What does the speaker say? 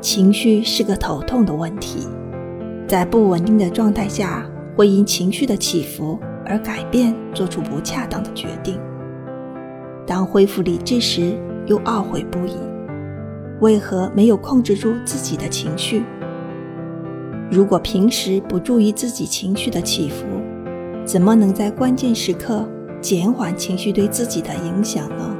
情绪是个头痛的问题。在不稳定的状态下会因情绪的起伏而改变做出不恰当的决定。当恢复理智时又懊悔不已。为何没有控制住自己的情绪？如果平时不注意自己情绪的起伏怎么能在关键时刻减缓情绪对自己的影响呢？